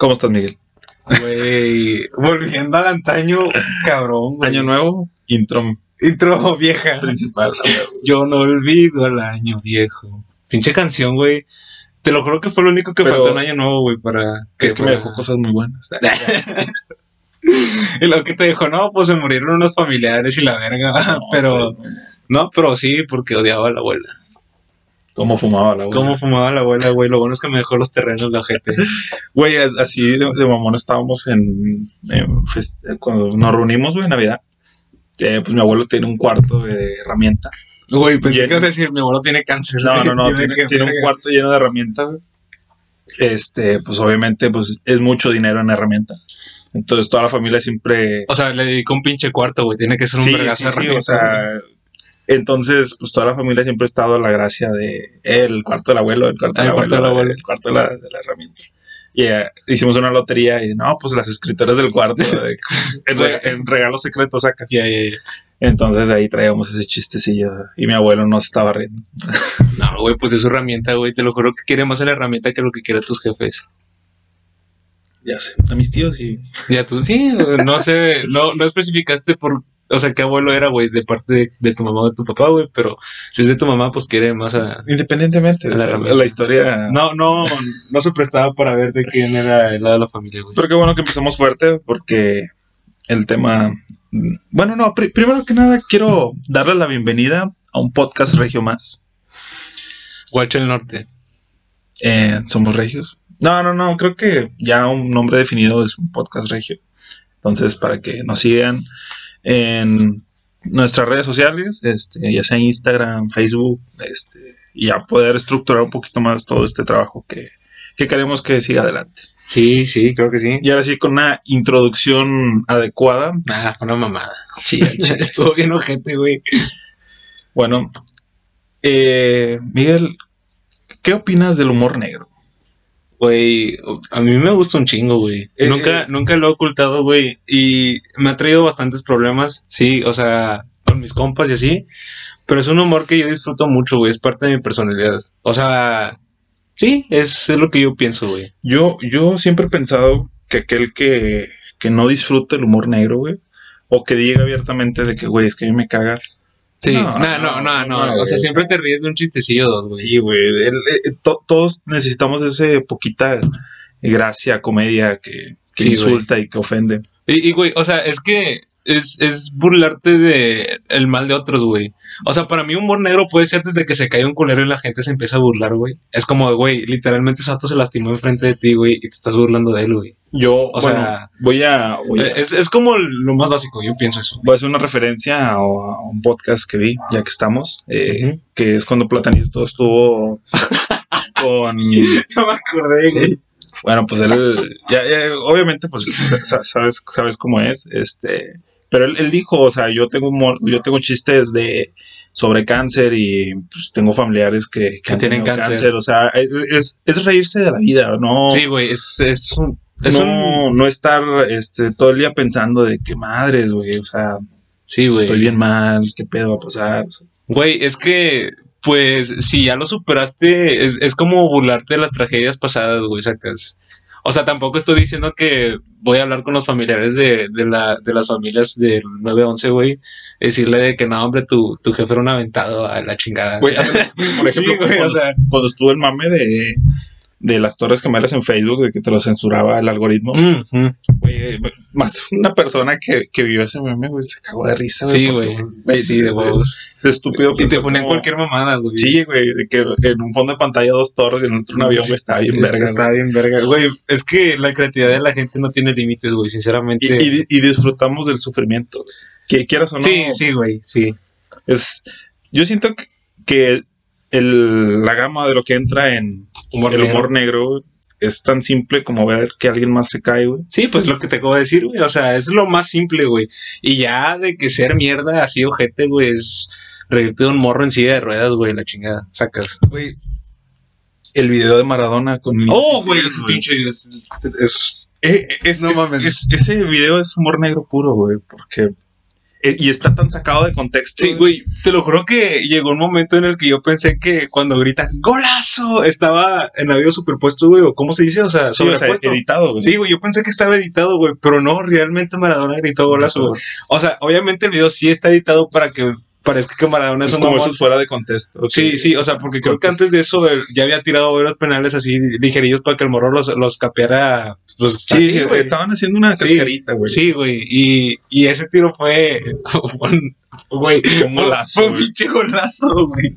¿Cómo estás, Miguel? Güey, volviendo al antaño, cabrón, güey. Año nuevo, intro Intro vieja. principal. Yo no olvido el año viejo. Pinche canción, güey. Te lo juro que fue lo único que Pero- faltó en año nuevo, güey, para... es que me dejó cosas muy buenas. Y lo que te dijo, no, pues se murieron unos familiares y la verga, No, pero... No, pero sí, porque odiaba a la abuela. ¿Cómo fumaba la abuela? ¿Cómo fumaba la abuela, güey? Lo bueno es que me dejó los terrenos la gente. Güey, as- así de, de mamón estábamos en, en fest- cuando nos reunimos, güey, en Navidad. Eh, pues mi abuelo tiene un cuarto de herramienta. Güey, pensé que ibas a decir, mi abuelo tiene cáncer. No, no, no, tiene, que, tiene un cuarto lleno de herramientas, güey. Este, pues obviamente, pues es mucho dinero en herramienta. Entonces toda la familia siempre O sea, le dedicó un pinche cuarto, güey. Tiene que ser un Sí, vergazo sí, de sí, herramienta, o sea, entonces, pues toda la familia siempre ha estado a la gracia de el cuarto del abuelo, el cuarto Ah, del el cuarto abuelo, del abuelo. el cuarto de la, de la herramienta. Y eh, hicimos una lotería y no, pues las escritoras del cuarto, de- en, en regalos secretos sacas. Ya. Entonces ahí traíamos ese chistecillo y mi abuelo no se estaba riendo. No, güey, pues es su herramienta, güey. Te lo juro que quiere más la herramienta que lo que quieren tus jefes. Ya sé, a mis tíos y Ya tú, sí, no sé, no, no especificaste por, o sea, qué abuelo era, güey, de parte de, de tu mamá o de tu papá, güey, pero si es de tu mamá, pues quiere más a... independientemente, o La sea, herramienta. la historia... No, no, no se prestaba para ver de quién era el lado de la familia, güey. Pero qué bueno que empezamos fuerte porque el tema... Bueno, no, pri- primero que nada quiero darles la bienvenida a un podcast regio más. Guacho el Norte. Eh, Somos Regios. No, no, no, creo que ya un nombre definido es un podcast regio. Entonces, para que nos sigan en nuestras redes sociales, este, ya sea Instagram, Facebook, este, y ya poder estructurar un poquito más todo este trabajo que, que queremos que siga adelante. Sí, sí, creo que sí. Y ahora sí, con una introducción adecuada. Ah, una mamada. Sí, Estuvo bien ojete, güey. bueno, eh, Miguel, ¿qué opinas del humor negro? Güey, a mí me gusta un chingo, güey. Eh, nunca, eh. nunca lo he ocultado, güey. Y me ha traído bastantes problemas, sí, o sea, con mis compas y así. Pero es un humor que yo disfruto mucho, güey. Es parte de mi personalidad. O sea, sí, es, es lo que yo pienso, güey. Yo, yo siempre he pensado que aquel que, que no disfruta el humor negro, güey, o que diga abiertamente de que, güey, es que a mí me caga. Sí, No, no, no, no, no. no, o sea, siempre te ríes de un chistecillo dos, güey. Sí, güey, el- eh, to- todos necesitamos ese poquita gracia, comedia que, que Sí, insulta y que ofende. Y, y, güey, o sea, es que es, es burlarte de el mal de otros, güey. O sea, para mí humor negro puede ser desde que se cae un culero y la gente se empieza a burlar, güey. Es como, güey, literalmente ese vato se lastimó enfrente de ti, güey, y te estás burlando de él, güey. Yo, O bueno, sea, voy a, voy a, Es, es como lo más básico, yo pienso eso. voy a hacer una referencia a, a un podcast que vi, ya que estamos, eh, que es cuando Platanito estuvo con... No me acordé, Sí. Bueno, pues él, ya, ya, obviamente, pues sa- sabes, sabes cómo es, este, pero él, él dijo, o sea, yo tengo humor- yo tengo chistes de sobre cáncer y pues tengo familiares que, Que han tienen cáncer. o sea, es, es- es reírse de la vida, no, Sí, güey, es, es un... Es un no, no estar, este, todo el día pensando de qué madres, güey, o sea, sí, güey. estoy bien mal, qué pedo va a pasar, o sea, Güey, es que, pues, si ya lo superaste, es, es como burlarte de las tragedias pasadas, güey, sacas. O sea, tampoco estoy diciendo que voy a hablar con los familiares de, de, la, de las familias del 911, güey. Decirle de que no, hombre, tu, tu jefe era un aventado a la chingada. Güey, por ejemplo, Sí, güey, cuando, o sea. cuando estuvo el mame de, de las torres gemelas en Facebook, de que te lo censuraba el algoritmo, Mm, mm. Güey, más una persona que, que vio ese meme, güey, se cagó de risa, Sí, porque, güey. Sí, de huevos. Es estúpido. Y te ponían como- cualquier mamada, güey. Sí, güey, que en un fondo de pantalla dos torres y en otro un avión, güey, está bien verga. Está bien verga. Güey, es que la creatividad de la gente no tiene límites, güey, sinceramente. y, y disfrutamos del sufrimiento. Que quieras o no. sí, sí, güey, sí. Es, yo siento que, el, la gama de lo que entra en Humor el humor negro güey, es tan simple como ver que alguien más se cae, güey. Sí, pues lo que te acabo de decir, güey. O sea, es lo más simple, güey. Y ya de que ser mierda así, ojete, güey, es reírte de un morro en silla de ruedas, güey, la chingada. Sacas. Güey, el video de Maradona con Oh, güey, ese ese pinche es, es- es- No es- mames. es- ese video es humor negro puro, güey, porque y está tan sacado de contexto. Sí, güey, te lo juro que llegó un momento en el que yo pensé que cuando grita ¡Golazo! estaba en audio superpuesto, güey, o cómo se dice, o sea, Sí, o sea, editado, güey. Sí, güey, yo pensé que estaba editado, güey, pero no, realmente Maradona gritó golazo, güey. O sea, obviamente el video sí está editado para que parezca que Maradona es, Es un como eso fuera de contexto. Sí, sí, o sea, porque creo que antes de eso él ya había tirado varios penales así ligerillos para que el morro los, los capeara. Pues, Sí, así, güey. estaban haciendo una Sí, cascarita, güey. Sí, güey. Y, y ese tiro fue. un- Güey. Un golazo, Fue un pinche golazo, güey.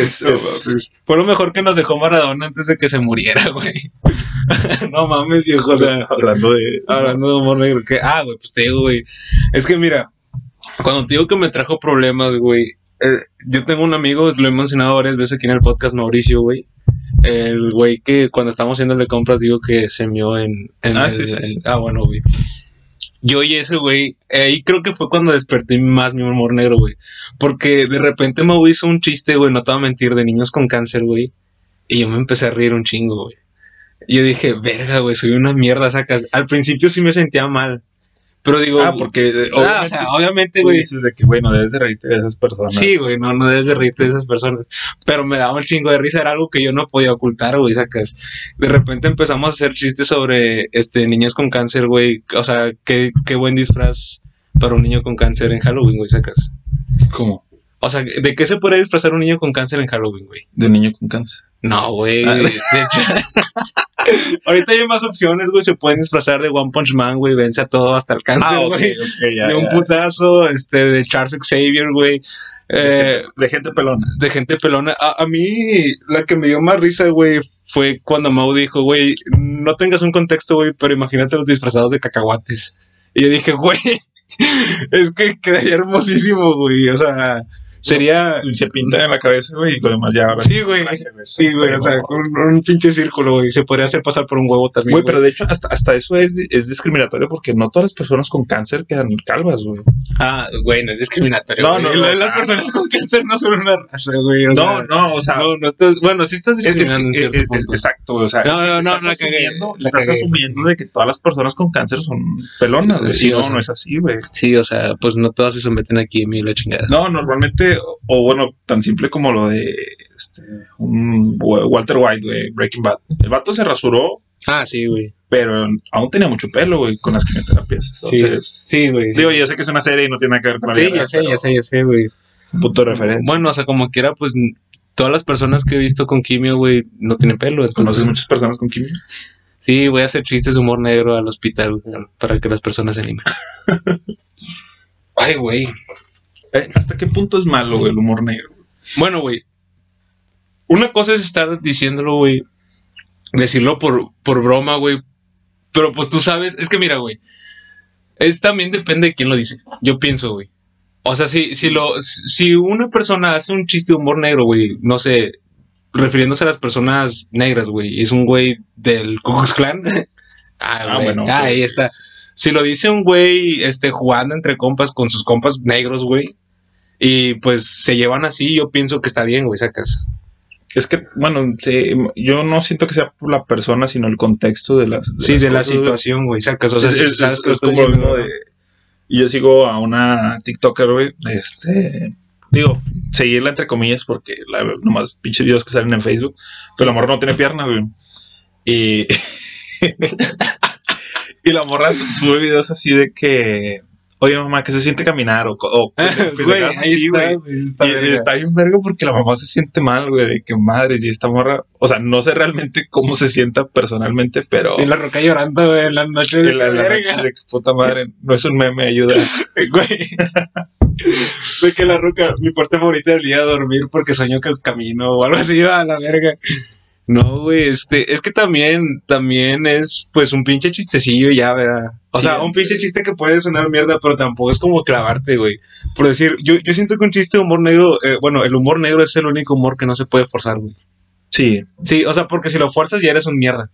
Es- es-. Fue lo mejor que nos dejó Maradona antes de que se muriera, güey. no mames, viejo. O sea, hablando de. hablando de humor negro. Que, ah, güey, pues te digo, güey. Es que mira, cuando te digo que me trajo problemas, güey. eh, yo tengo un amigo, lo he mencionado varias veces aquí en el podcast, Mauricio, güey. El güey que cuando estamos haciendo el de compras digo que se mió en... en Ah, el- sí, sí, en- sí. ah, bueno, güey. Yo y ese güey, eh, ahí creo que fue cuando desperté más mi humor negro, güey. Porque de repente me hizo un chiste, güey, no te voy a mentir, de niños con cáncer, güey. Y yo me empecé a reír un chingo, güey. Y yo dije, verga, güey, soy una mierda, sacas. Al principio sí me sentía mal. Pero digo, Ah, porque Ah, o obviamente sea, obviamente, güey. dices de que, güey, no debes de reírte de esas personas. Sí, güey, no, no debes de reírte de esas personas. Pero me daba un chingo de risa, era algo que yo no podía ocultar, güey, sacas. De repente empezamos a hacer chistes sobre este niños con cáncer, güey. O sea, qué, qué buen disfraz para un niño con cáncer en Halloween, güey, sacas. ¿Cómo? O sea, ¿de qué se puede disfrazar un niño con cáncer en Halloween, güey? De niño con cáncer. No, güey. Ah. De hecho, ahorita hay más opciones, güey. Se pueden disfrazar de One Punch Man, güey. Vence a todo hasta el cáncer, Ah, ok, güey. ya, de un ya. putazo, este, de Charles Xavier, güey. Eh, De gente pelona. de gente pelona. A, a mí, la que me dio más risa, güey, fue cuando Mau dijo, güey, no tengas un contexto, güey, pero imagínate los disfrazados de cacahuates. Y yo dije, güey, es que quedaría hermosísimo, güey. O sea, sería. Y se pinta en la cabeza, güey, y lo demás ya. Sí, güey. Sí, güey, o sea, un, un pinche círculo, güey. Se podría hacer pasar por un huevo también. Güey, pero de hecho, hasta, hasta eso es, es discriminatorio porque no todas las personas con cáncer quedan calvas, güey. Ah, güey, no es discriminatorio. No, güey. no, no, Las o sea, personas con cáncer no son una raza, güey. No, sea, no, o sea, no, no estás. Bueno, sí estás es- es- discriminando en es- cierto es- punto. exacto, o sea, No, no, no, estás la cagué, asumiendo, la estás cagué. asumiendo de que todas las personas con cáncer son pelonas, güey. Sí, no, sea. no es así, güey. Sí, o sea, pues no todas se someten aquí a mí la chingada. No, normalmente, o, o bueno, tan simple como lo de este, un Walter White, güey, Breaking Bad. El vato se rasuró, Ah, sí, güey. pero aún tenía mucho pelo, güey, con las quimioterapias. Sí, Entonces, sí, güey. sí. digo, yo sé que es una serie y no tiene nada que ver con la Sí, vida ya sé, ya sé, ya sé, güey. es un punto de referencia. Bueno, o sea, como quiera, pues todas las personas que he visto con quimio, güey, no tienen pelo. ¿Conoces muchas personas con quimio? Sí, voy a hacer chistes de humor negro al hospital güey, para que las personas se animen. Ay, güey. Eh, ¿Hasta qué punto es malo, güey, el humor negro? Bueno, güey. Una cosa es estar diciéndolo, güey. Decirlo por, por broma, güey. Pero pues tú sabes, es que mira, güey. Es también depende de quién lo dice. Yo pienso, güey. O sea, si, si lo, si una persona hace un chiste de humor negro, güey, no sé, refiriéndose a las personas negras, güey, es un güey del Ku Klux Klan. ah, Ah, bueno, ah, ahí está. Si lo dice un güey, este, jugando entre compas con sus compas negros, güey, y pues se llevan así, yo pienso que está bien, güey, sacas. Es que, bueno, sí, yo no siento que sea por la persona, sino el contexto de las. Sí, las de la cosas, situación, güey, sacas. O sea, es, es- sabes es- que lo es estoy como lo mismo de. y Yo sigo a una TikToker, güey. Este. Digo, seguirla entre comillas porque la, nomás pinches videos que salen en Facebook. Pero la morra no tiene piernas, güey. Y. y la morra su- sube videos así de que. Oye, mamá, ¿qué se siente caminar? O, o Güey, ahí está, güey. está Y está bien verga porque la mamá se siente mal, güey, de que madres y esta morra, o sea, no sé realmente cómo se sienta personalmente, pero Y la roca llorando, güey, en las noches de la, la verga. de que puta madre, no es un meme, ayuda. Güey. De que la roca, mi parte favorita del día de dormir porque sueño que camino o algo así, a la verga. No, güey, este, es que también, también es pues un pinche chistecillo ya, ¿verdad? O Sí, sea, un pinche chiste que puede sonar mierda, pero tampoco es como clavarte, güey. Por decir, yo, yo siento que un chiste de humor negro, eh, bueno, el humor negro es el único humor que no se puede forzar, güey. Sí, Sí, o sea, porque si lo fuerzas ya eres un mierda.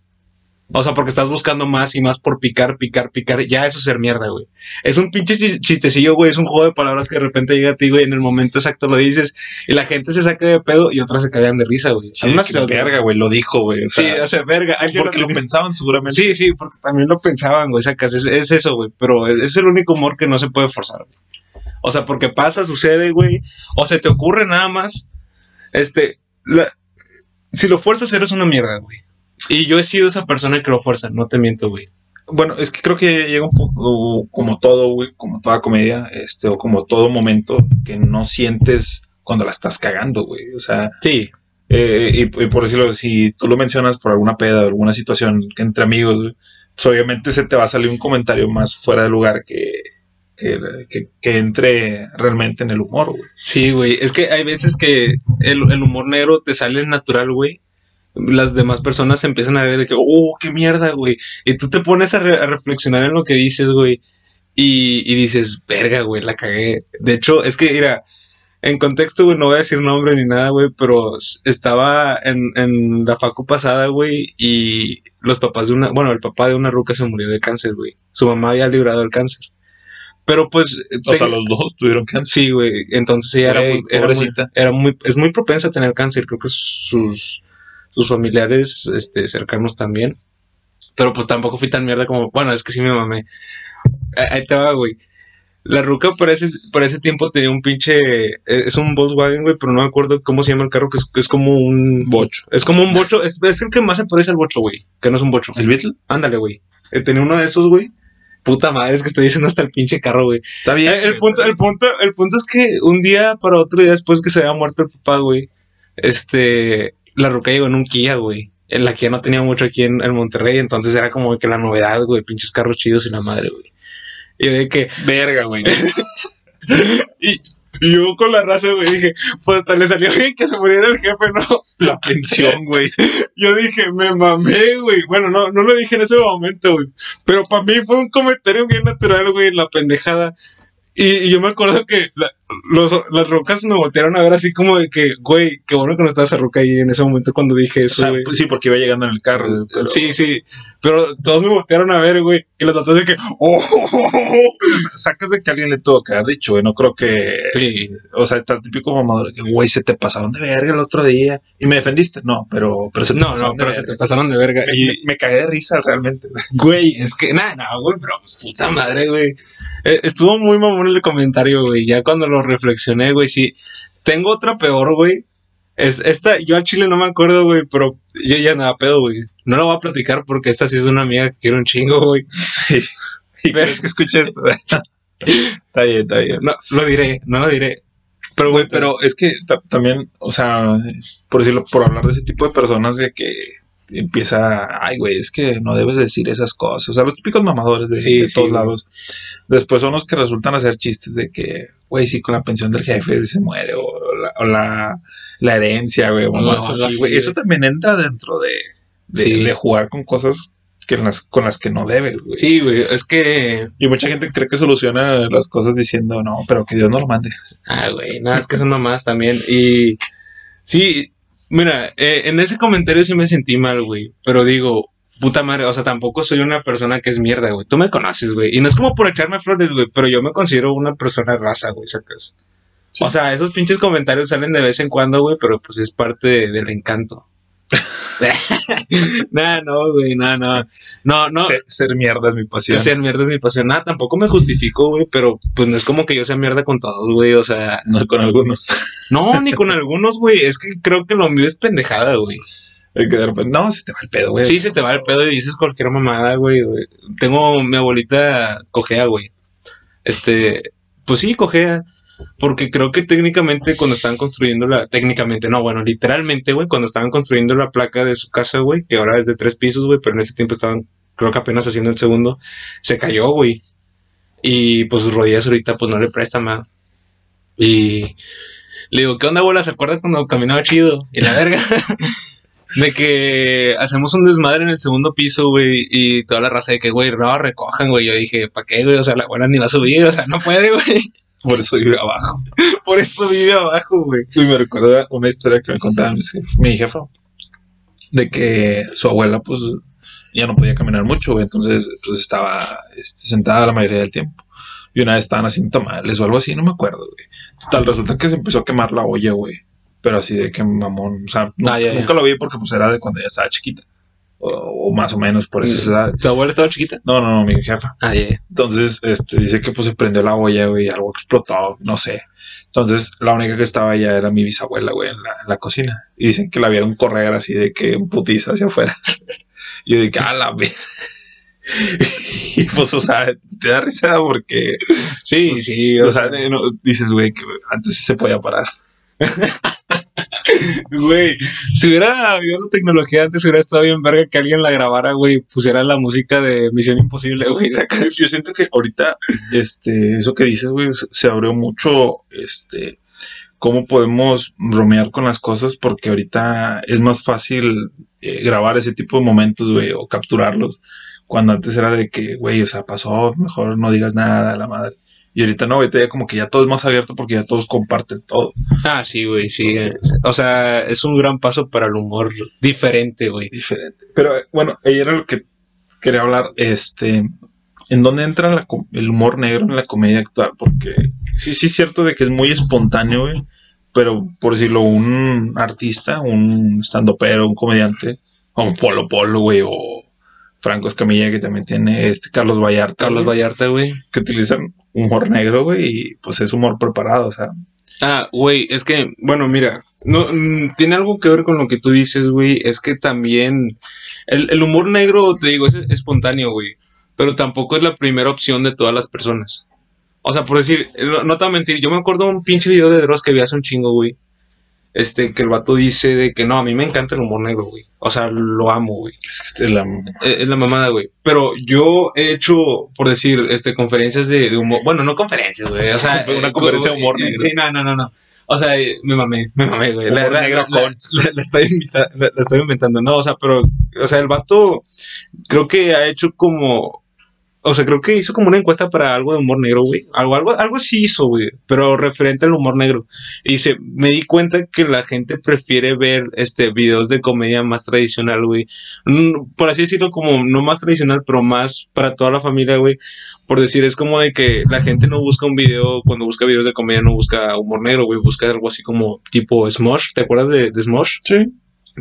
O sea, porque estás buscando más y más por picar, picar, picar. Ya eso es ser mierda, güey. Es un pinche chis- chistecillo, güey. Es un juego de palabras que de repente llega a ti, güey. En el momento exacto lo dices. Y la gente se saca de pedo y otras se cagan de risa, güey. Sí, Algunas se- verga, güey, lo dijo, güey. o Sí, o sea, verga. Alguien porque lo tenía- pensaban seguramente. Sí, sí, porque también lo pensaban, güey. Sacas, es, es eso, güey. Pero es, es el único humor que no se puede forzar, güey. O sea, porque pasa, sucede, güey. O se te ocurre nada más. Este, la- si lo fuerzas, eres una mierda, güey. Y yo he sido esa persona que lo fuerza, no te miento, güey. Bueno, es que creo que llega un punto, como todo, güey, como toda comedia, este, o como todo momento, que no sientes cuando la estás cagando, güey. O sea, Sí. eh, y, y por decirlo, si tú lo mencionas por alguna peda, alguna situación que entre amigos, güey, pues obviamente se te va a salir un comentario más fuera de lugar que, que, que- que entre realmente en el humor, güey. Sí, güey. Es que hay veces que el, el humor negro te sale natural, güey. Las demás personas empiezan a ver de que, oh, qué mierda, güey. Y tú te pones a, re- a reflexionar en lo que dices, güey. Y, y dices, verga, güey, la cagué. De hecho, es que, mira, en contexto, güey, no voy a decir nombre ni nada, güey, pero estaba en, en la facu pasada, güey, y los papás de una, bueno, el papá de una ruca se murió de cáncer, güey. Su mamá había librado el cáncer. Pero pues... O sea, los dos tuvieron cáncer. Sí, güey. Entonces ella era muy, era muy, pobrecita. era muy, es muy propensa a tener cáncer. Creo que sus, sus familiares, este, cercanos también. Pero pues tampoco fui tan mierda como, bueno, es que sí me mamé. Ahí te va, güey. La ruca por ese, por ese tiempo tenía un pinche, eh, es un Volkswagen, güey, pero no me acuerdo cómo se llama el carro, que es, que es como un Bocho. Es como un bocho, es, es el que más se parece al bocho, güey, que no es un bocho. ¿El Beatle? Ándale, güey. Eh, tenía uno de esos, güey. Puta madre, es que estoy diciendo hasta el pinche carro, güey. Está bien. Eh, El punto, el punto, el punto es que un día para otro día después que se había muerto el papá, güey, este, la ruca llegó en un Kia, güey. En la Kia no tenía mucho aquí en, en Monterrey, entonces era como que la novedad, güey, pinches carros chidos y la madre, güey. Y yo de que, Verga, güey. y, y yo con la raza, güey, dije, pues hasta le salió bien que se muriera el jefe, ¿no? La pensión, güey. Yo dije, me mamé, güey. Bueno, no, no lo dije en ese momento, güey. Pero para mí fue un comentario bien natural, güey, la pendejada. Y, y yo me acuerdo que la- los, las rocas me voltearon a ver así como de que, güey, qué bueno que no estaba esa roca ahí en ese momento cuando dije O eso, sea, güey. sí, porque iba llegando en el carro. pero- Sí, sí. Pero todos me voltearon a ver, güey. Y los otros de que, oh, Sacas de que alguien le tuvo que haber dicho, güey. No creo que. Sí. O sea, está el típico mamador de que, güey, se te pasaron de verga el otro día. Y me defendiste. No, pero, pero se te No, pasaron no, de pero se verga. te pasaron de verga. Me, Y, me- me cagué de risa realmente. Güey, es que, nada, no, güey, pero pues, puta madre, güey. Eh, estuvo muy mamón el comentario, güey. Ya cuando lo reflexioné, güey, sí. Tengo otra peor, güey. Es, esta, yo a Chile no me acuerdo, güey, pero yo ya nada pedo, güey. No la voy a platicar porque esta sí es una amiga que quiero un chingo, güey. Sí. ¿Y crees que escuché esto? está bien, está bien. No, lo diré, no lo diré. Pero, güey, pero es que ta- también, o sea, por decirlo, por hablar de ese tipo de personas de que empieza, ay, güey, es que no debes decir esas cosas. O sea, los típicos mamadores de, Sí, de sí, todos lados. Después son los que resultan hacer chistes de que, güey, sí, con la pensión del jefe se muere, o la, o la, la herencia, güey, o No, güey. güey. Eso también entra dentro de, de, Sí. de jugar con cosas que las, con las que no debes, güey. Sí, güey, es que. Y mucha gente cree que soluciona las cosas diciendo, no, pero que Dios no lo mande. Ah, güey, nada, es que son mamás también. Y. Sí, mira, eh, en ese comentario sí me sentí mal, güey. Pero digo, puta madre, o sea, tampoco soy una persona que es mierda, güey. Tú me conoces, güey. Y no es como por echarme flores, güey, pero yo me considero una persona raza, güey, sacas. Sí. O sea, esos pinches comentarios salen de vez en cuando, güey, pero pues es parte de- del encanto. nah, no, güey, no, no. No, no. Ser, ser mierda es mi pasión. Ser mierda es mi pasión. Nada, tampoco me justifico, güey, pero pues no es como que yo sea mierda con todos, güey. O sea, No con algunos. no, ni con algunos, güey. Es que creo que lo mío es pendejada, güey. El que de repente, no, se te va el pedo, güey. Sí, se te va el pedo y dices cualquier mamada, güey. güey. Tengo mi abuelita cojea, güey. Este, pues sí, cojea. Porque creo que técnicamente cuando estaban construyendo la... Técnicamente, no, bueno, literalmente, güey, cuando estaban construyendo la placa de su casa, güey, que ahora es de tres pisos, güey, pero en ese tiempo estaban, creo que apenas haciendo el segundo, se cayó, güey. Y pues sus rodillas ahorita pues no le prestan más. Y le digo, ¿qué onda, abuela? ¿Se acuerda cuando caminaba chido? Y la verga. De que hacemos un desmadre en el segundo piso, güey, y toda la raza de que, güey, no, recojan, güey. Yo dije, ¿para qué, güey? O sea, la abuela ni va a subir, o sea, no puede, güey. Por eso vive abajo. Por eso vive abajo, güey. Y me recuerda una historia que me contaba mi, mi jefa. De que su abuela, pues, ya no podía caminar mucho, güey. Entonces, pues estaba este, sentada la mayoría del tiempo. Y una vez estaban haciendo tamales o algo así, no me acuerdo, güey. Total, resulta que se empezó a quemar la olla, güey. Pero así de que mamón, o sea, Ah, ya, ya. nunca lo vi porque pues era de cuando ya estaba chiquita. O, o más o menos por esas edades. ¿Tu abuela estaba chiquita? No, no, no, mi jefa. Ah, ya. Entonces, este, dice que pues se prendió la olla, güey, y algo explotó, no sé. Entonces, la única que estaba allá era mi bisabuela, güey, en la, en la cocina. Y dicen que la vieron correr así de que en putiza hacia afuera. y yo dije, a la ver-". Y pues, o sea, te da risa porque, Sí, Pues, sí. o sea, no, dices, güey, que antes sí se podía parar. Güey, si hubiera habido la tecnología antes, hubiera estado bien verga que alguien la grabara, güey, pusiera la música de Misión Imposible, güey. Yo, siento que ahorita, este, eso que dices, güey, se- se abrió mucho, este, cómo podemos bromear con las cosas, porque ahorita es más fácil eh, grabar ese tipo de momentos, güey, o capturarlos, cuando antes era de que, güey, o sea, pasó, mejor no digas nada, la madre. Y ahorita no, ahorita ya como que ya todo es más abierto porque ya todos comparten todo. Ah, sí, güey, sí. eh, O sea, es un gran paso para el humor diferente, güey. diferente. Pero eh, bueno, ahí era lo que quería hablar, este, en dónde entra la el humor negro en la comedia actual, porque sí, sí es cierto de que es muy espontáneo, güey, pero por decirlo, un artista, un standupero, un comediante, como Polo Polo, güey, o Franco Escamilla, que también tiene este Carlos Vallarta, Carlos Vallarta, güey. que utilizan humor negro, güey, y pues es humor preparado, o sea, Ah, güey, es que, bueno, mira, no, mm, tiene algo que ver con lo que tú dices, güey. Es que también el, el humor negro, te digo, es espontáneo, güey. Pero tampoco es la primera opción de todas las personas. O sea, por decir, no, te voy a mentir, yo me acuerdo un pinche video de Dross que vi hace un chingo, güey. Este, que el vato dice de que no, a mí me encanta el humor negro, güey. O sea, lo amo, güey. es, que la- Eh, Es la mamada, güey. Pero yo he hecho, por decir, este, conferencias de, de humor. Bueno, no conferencias, güey. O sea, Una eh, conferencia de co- humor eh, negro. Sí, no, no, no, no. O sea, eh, me mamé, me mamé, güey. La, la- negro con. la- la estoy invita- la estoy inventando. No, o sea, pero, o sea, el vato creo que ha hecho como. O sea, creo que hizo como una encuesta para algo de humor negro, güey. Algo, algo, algo sí hizo, güey. Pero referente al humor negro. Y dice, me di cuenta que la gente prefiere ver este videos de comedia más tradicional, güey. Mm, Por así decirlo, como no más tradicional, pero más para toda la familia, güey. Por decir, es como de que la gente no busca un video, cuando busca videos de comedia, no busca humor negro, güey. Busca algo así como tipo Smosh. ¿Te acuerdas de, de Smosh? Sí.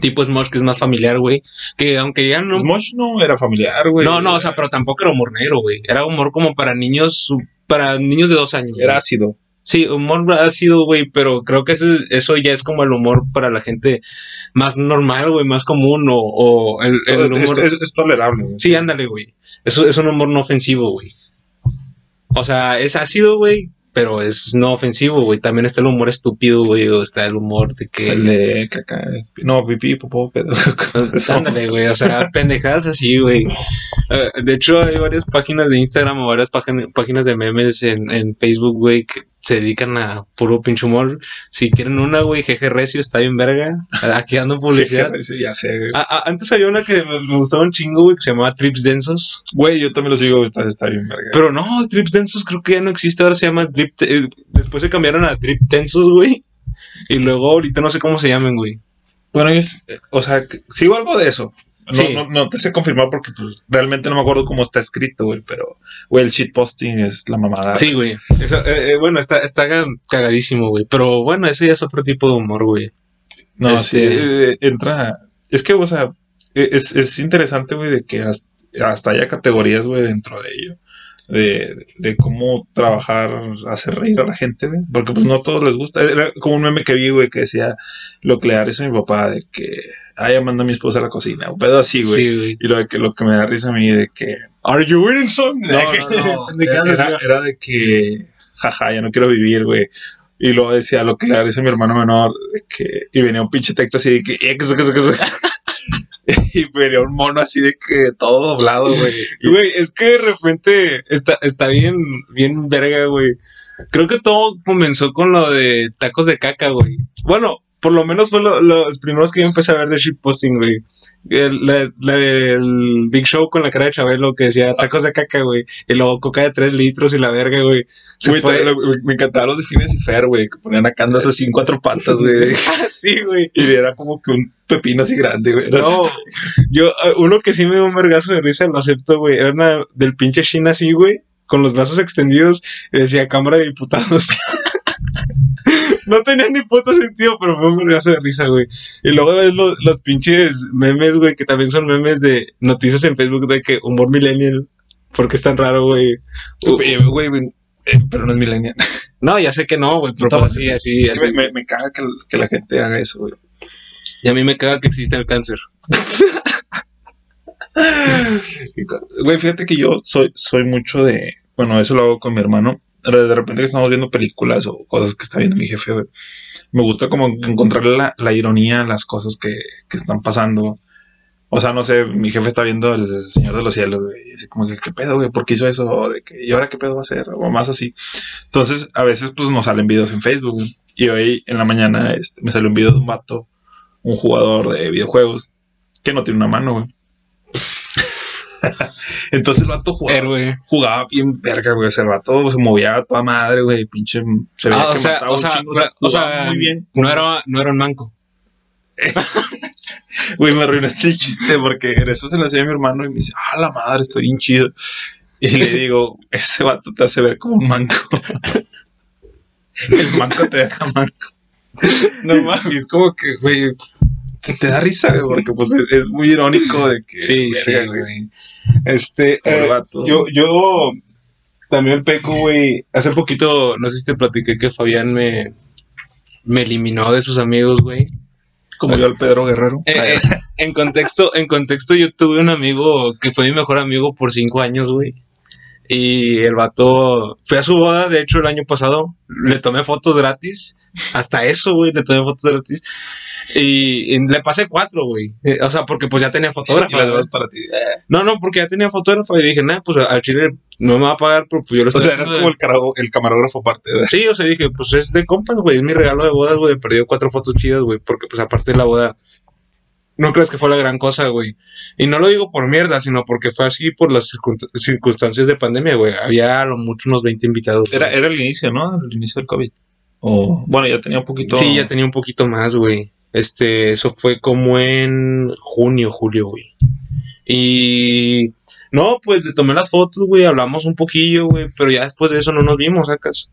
Tipo Smosh, que es más familiar, güey. Que aunque ya no. Smosh no era familiar, güey. No, no, o sea, pero tampoco era humor negro, güey. Era humor como para niños, para niños de dos años. Era ácido. Sí, humor ácido, güey, pero creo que eso, eso ya es como el humor para la gente más normal, güey, más común, o, o el, el Es, humor... es- es tolerable. güey. Sí, ándale, güey. Eso es un humor no ofensivo, güey. O sea, es ácido, güey, pero es no ofensivo, güey. También está el humor estúpido, güey, o está el humor de que... El de caca. No, pipí, popó, pedo. Ándale, güey, o sea, pendejadas así, güey. Eh, de hecho, hay varias páginas de Instagram o varias págin- páginas de memes en, en Facebook, güey, que se dedican a puro pinche humor. Si quieren una, güey, jeje recio, está bien verga. Aquí dando publicidad. Sí, ya sé, güey. Ah, ah, antes había una que me, me gustaba un chingo, güey, que se llamaba Trips Densos. Güey, yo también lo sigo, está, está bien, verga. Pero no, Trips Densos creo que ya no existe, ahora se llama Drip. Eh, después se cambiaron a Drip Tensos, güey. Y luego ahorita no sé cómo se llaman, güey. bueno, yo, eh, o sea, sigo algo de eso. No, Sí. no, no te sé confirmar porque pues, realmente no me acuerdo cómo está escrito, güey, pero, güey, el shitposting es la mamada. Sí, güey. Eso, eh, eh, bueno, está, está ca- cagadísimo, güey. Pero bueno, eso ya es otro tipo de humor, güey. No, sí, eh, entra. Es que, o sea, e, es, es interesante, güey, de que hasta, hasta haya categorías, güey, dentro de ello. De, de cómo trabajar, hacer reír a la gente, güey. Porque, pues, no a todos les gusta. Era como un meme que vi, güey, que decía lo que le da risa a mi papá, de que, ah, ya manda a mi esposa a la cocina. Un pedo así, güey. Sí, güey. Y lo de que lo que me da risa a mí, de que. Are you winning some? No, no, no. Era, era de que, jaja, ya no quiero vivir, güey. Y luego decía lo que le dice a mi hermano menor, de que, y venía un pinche texto así de que, ex, ex, ex, ex. y venía un mono así de que todo doblado, güey. Güey, es que de repente está, está bien, bien verga, güey. Creo que todo comenzó con lo de tacos de caca, güey. Bueno, por lo menos fue lo- los primeros que yo empecé a ver de shitposting, güey. El- La, la del Big Show con la cara de Chabelo que decía tacos de caca, güey. Y luego coca de 3 litros y la verga, güey. Güey, fue- me encantaban los de Phineas y Fer, güey, que ponían acá andas así en cuatro patas, güey. Ah, sí, güey. Y era como que un pepino así grande, güey. No, yo, uno que sí me dio un vergazo de risa, lo acepto, güey. Era una del pinche China así, güey, con los brazos extendidos y decía Cámara de Diputados. no tenía ni puto sentido, pero fue un vergazo de risa, güey. Y luego ves los, los pinches memes, güey, que también son memes de noticias en Facebook de que humor millennial. Porque es tan raro, güey. Güey, güey, güey, eh, pero no es millennial. No, ya sé que no, güey, pero pues así, así, Es así. me, me, me caga que, que la gente haga eso, güey. Y a mí me caga que exista el cáncer. Güey, fíjate que yo soy, soy mucho de. Bueno, eso lo hago con mi hermano. De repente estamos viendo películas o cosas que está viendo mi jefe. Me gusta como encontrarle la, ironía las cosas que, que están pasando. O sea, no sé, mi jefe está viendo El Señor de los Cielos, güey. Y así como que, ¿qué pedo, güey? ¿Por qué hizo eso? ¿Y ahora qué pedo va a hacer? O más así. Entonces, a veces, pues, nos salen videos en Facebook, güey. Y hoy, en la mañana, este, me salió un video de un vato, un jugador de videojuegos, que no tiene una mano, güey. Entonces el vato jugaba, jugaba bien verga, güey. O sea, el vato se movía a toda madre, güey. Pinche. Se veía Ah, o que sea, o un sea, chingo, pero- o jugaba sea, muy bien. No era, no era un manco. Güey, me arruinaste el chiste porque en eso se lo hacía a mi hermano y me dice, ah, la madre, estoy bien chido. Y le digo, ese vato te hace ver como un manco. el manco te deja manco. No mames. Y es como que, güey, te, te da risa, güey, porque pues es, es muy irónico de que. Sí, sí, güey. Este, eh, yo, yo también peco, güey. Hace poquito, no sé si te platiqué que Fabián me, me eliminó de sus amigos, güey. Como yo al Pedro Guerrero. Eh, eh, en contexto, en contexto, yo tuve un amigo que fue mi mejor amigo por cinco años, güey. Y el vato fue a su boda, de hecho, el año pasado. Le tomé fotos gratis. Hasta eso, güey, le tomé fotos gratis. Y, y le pasé cuatro, güey. Eh, o sea, porque pues ya tenía fotógrafo. No, no, porque ya tenía fotógrafo y dije, nah, pues al chile no me va a pagar, pero pues yo lo O estoy sea, eres haciendo como el, el camarógrafo aparte de. Sí, o sea, dije, pues es de compas, güey, es mi regalo de bodas, güey, he perdido cuatro fotos chidas, güey, porque pues aparte de la boda, no crees que fue la gran cosa, güey. Y no lo digo por mierda, sino porque fue así por las circun- circunstancias de pandemia, güey. Había a lo mucho unos 20 invitados. Era, güey. era el inicio, ¿no? El inicio del COVID. O, bueno, ya tenía un poquito. Sí, ya tenía un poquito más, güey. Este, eso fue como en junio, julio, güey. Y no, pues le tomé las fotos, güey, hablamos un poquillo, güey, pero ya después de eso no nos vimos, sacas.